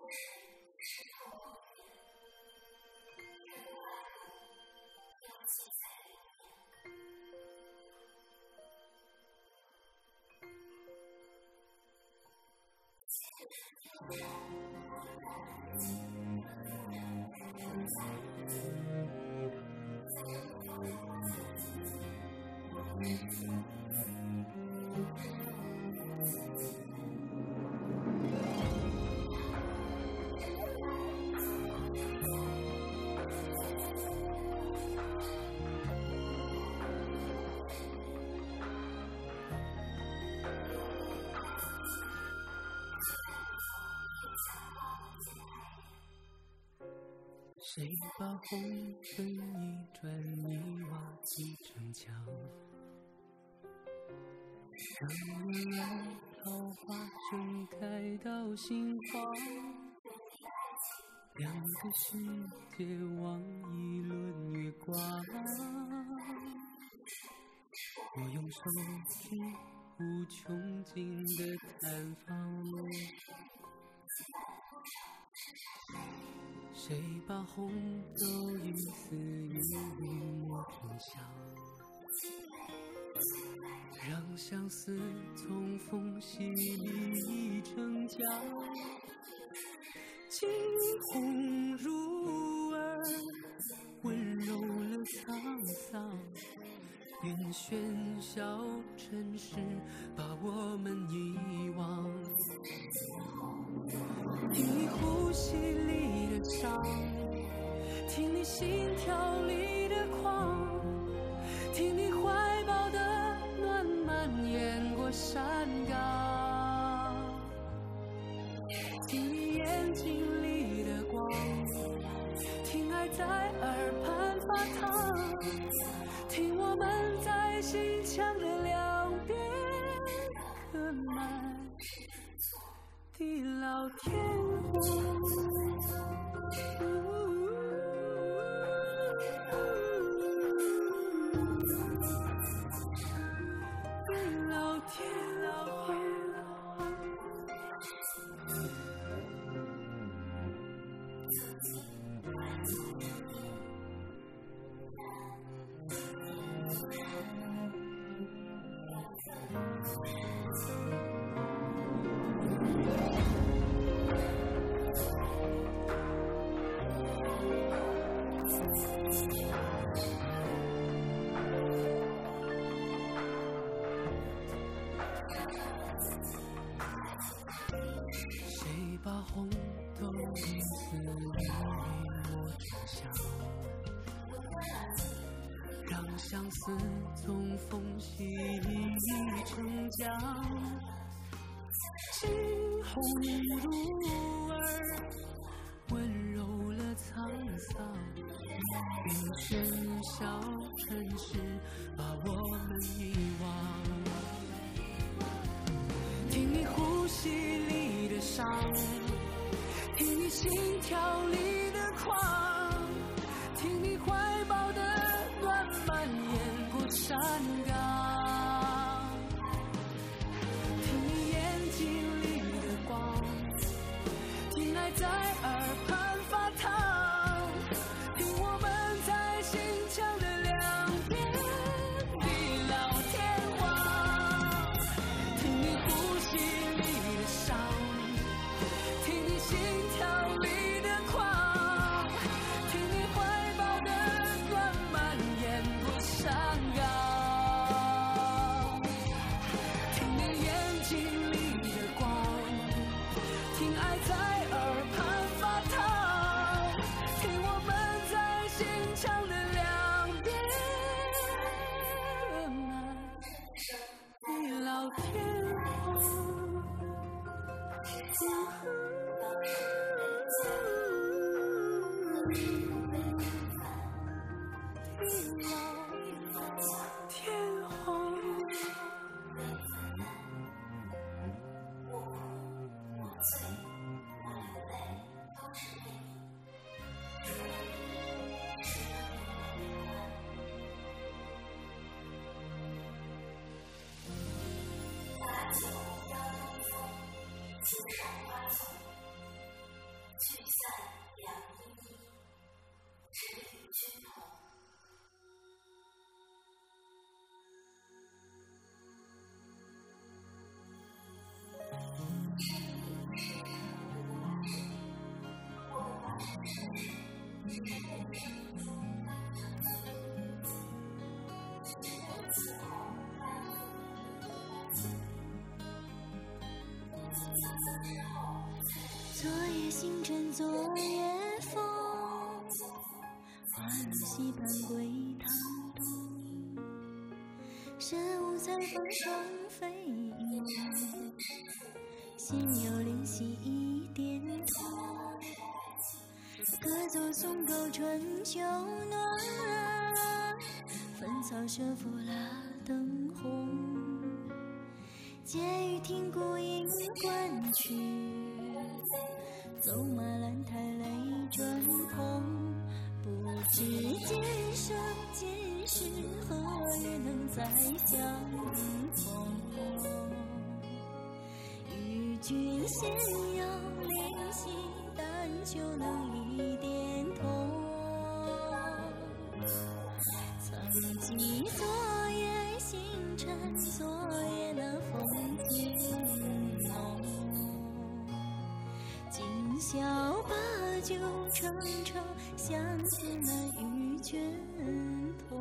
故事湿透梦魇，真面。谁把红尘一砖一瓦砌成墙？让温爱桃花盛开到心慌。两个世界望一轮月光。我用手指无穷尽的探访。谁把红豆一丝一缕磨成香？让相思从缝隙里成江。惊鸿入耳，温柔了沧桑。愿喧嚣尘世把我们遗忘。听你呼吸里的伤，听你心跳里的狂，听你怀抱的暖蔓延过山岗，听你眼睛里的光，听爱在耳畔发烫，听我们心墙的两边刻满。地老天荒。相思从缝隙里成江。惊鸿入耳，温柔了沧桑。愿喧嚣尘世把我们遗忘。听你呼吸里的伤，听你心跳里的狂，昨夜星辰昨夜风，花落溪畔归堂东。身无彩凤双飞燕，心有灵犀一点通。歌作松涛春秋暖，芳草生拂蜡灯红。借雨听孤影观去，走马兰台泪转蓬。不知今生今世何日能再相逢？与君闲遥灵犀，但求能一点通。曾记昨酒成愁，相思难与君同。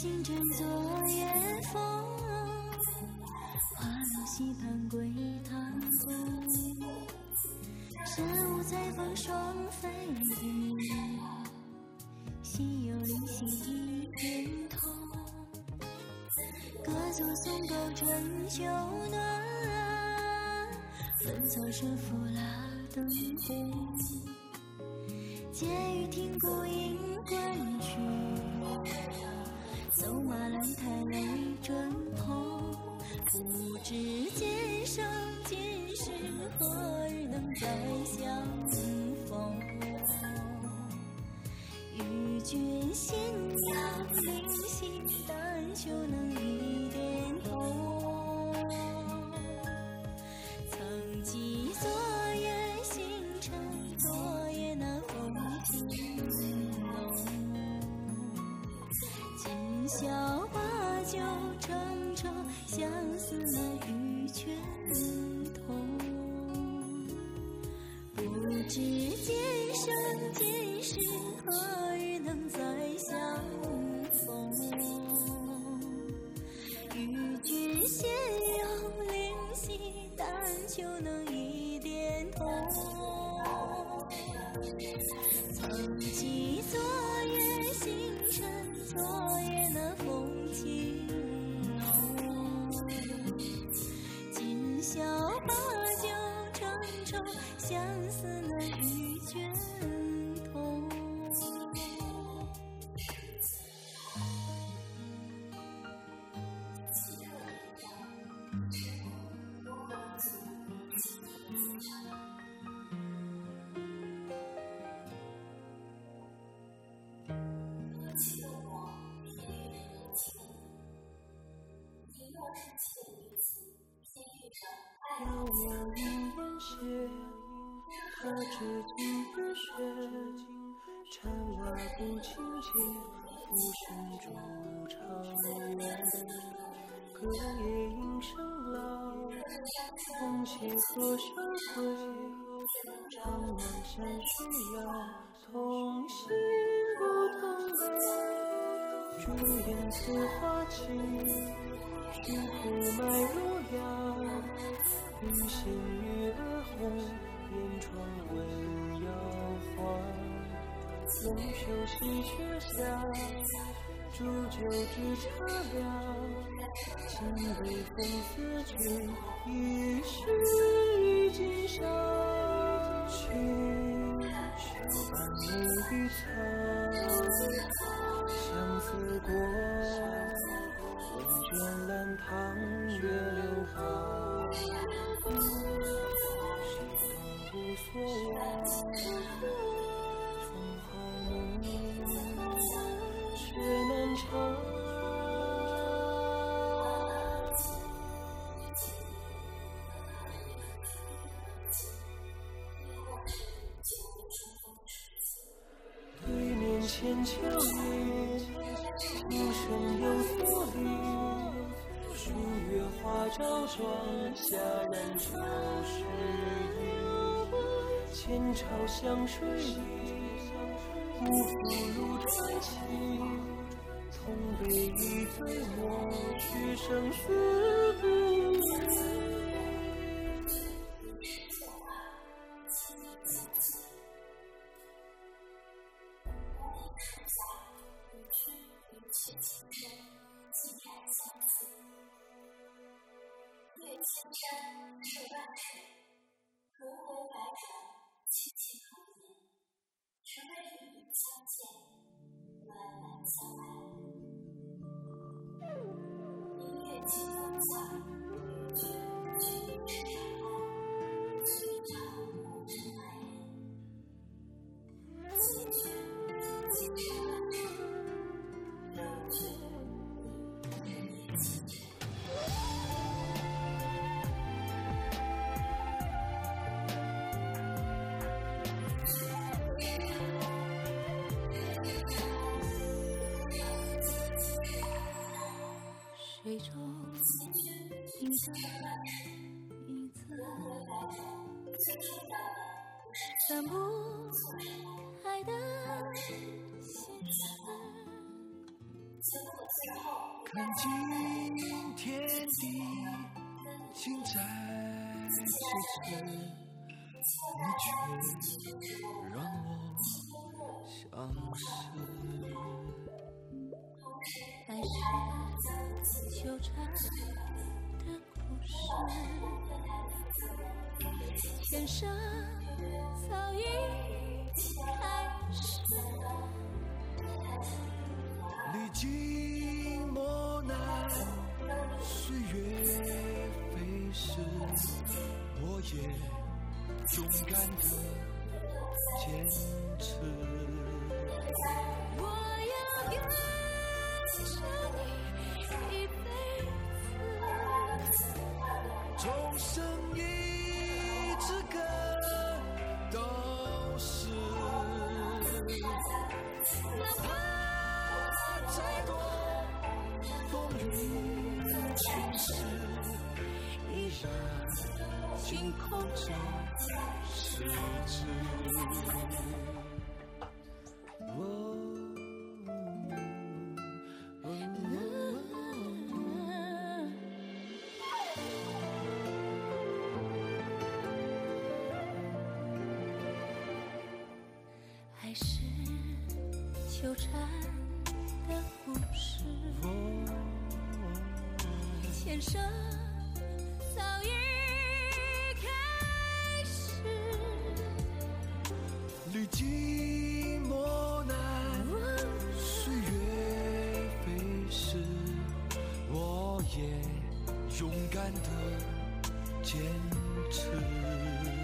星辰昨夜风，花落溪畔归堂东。身无彩凤双飞燕，心有灵犀一点通。歌作松涛春秋暖，分草生拂蜡灯红。借雨听孤影观去，走马兰台泪转蓬。不知今生今世何日能再相逢？与君心有灵犀，但求能就能遥遥云烟斜，他至今日雪。禅瓦不清洁，浮生逐长远。隔夜影生老，梦前何时归？长满山水遥，同行不同悲。朱颜似花情，虚铺埋如杨。云闲月儿红，烟窗闻摇晃。龙袖戏雪下，煮酒知茶凉。情微风似君，一世一襟裳。寻秋半暮雨苍，相思过，问卷兰汤月流花。小窗下人旧时影，千朝香水里，无负如传奇，从杯一醉莫去生死映着影子，散不开的心思。看尽天地尽在咫尺，你却让我相思，还是纠缠人生早已开始。历经磨难，岁月飞逝，我也勇敢的坚持。我要跟着你一辈子，终生一支歌都是，哪怕再多风雨侵蚀，依然紧扣着十指。勇敢的坚持。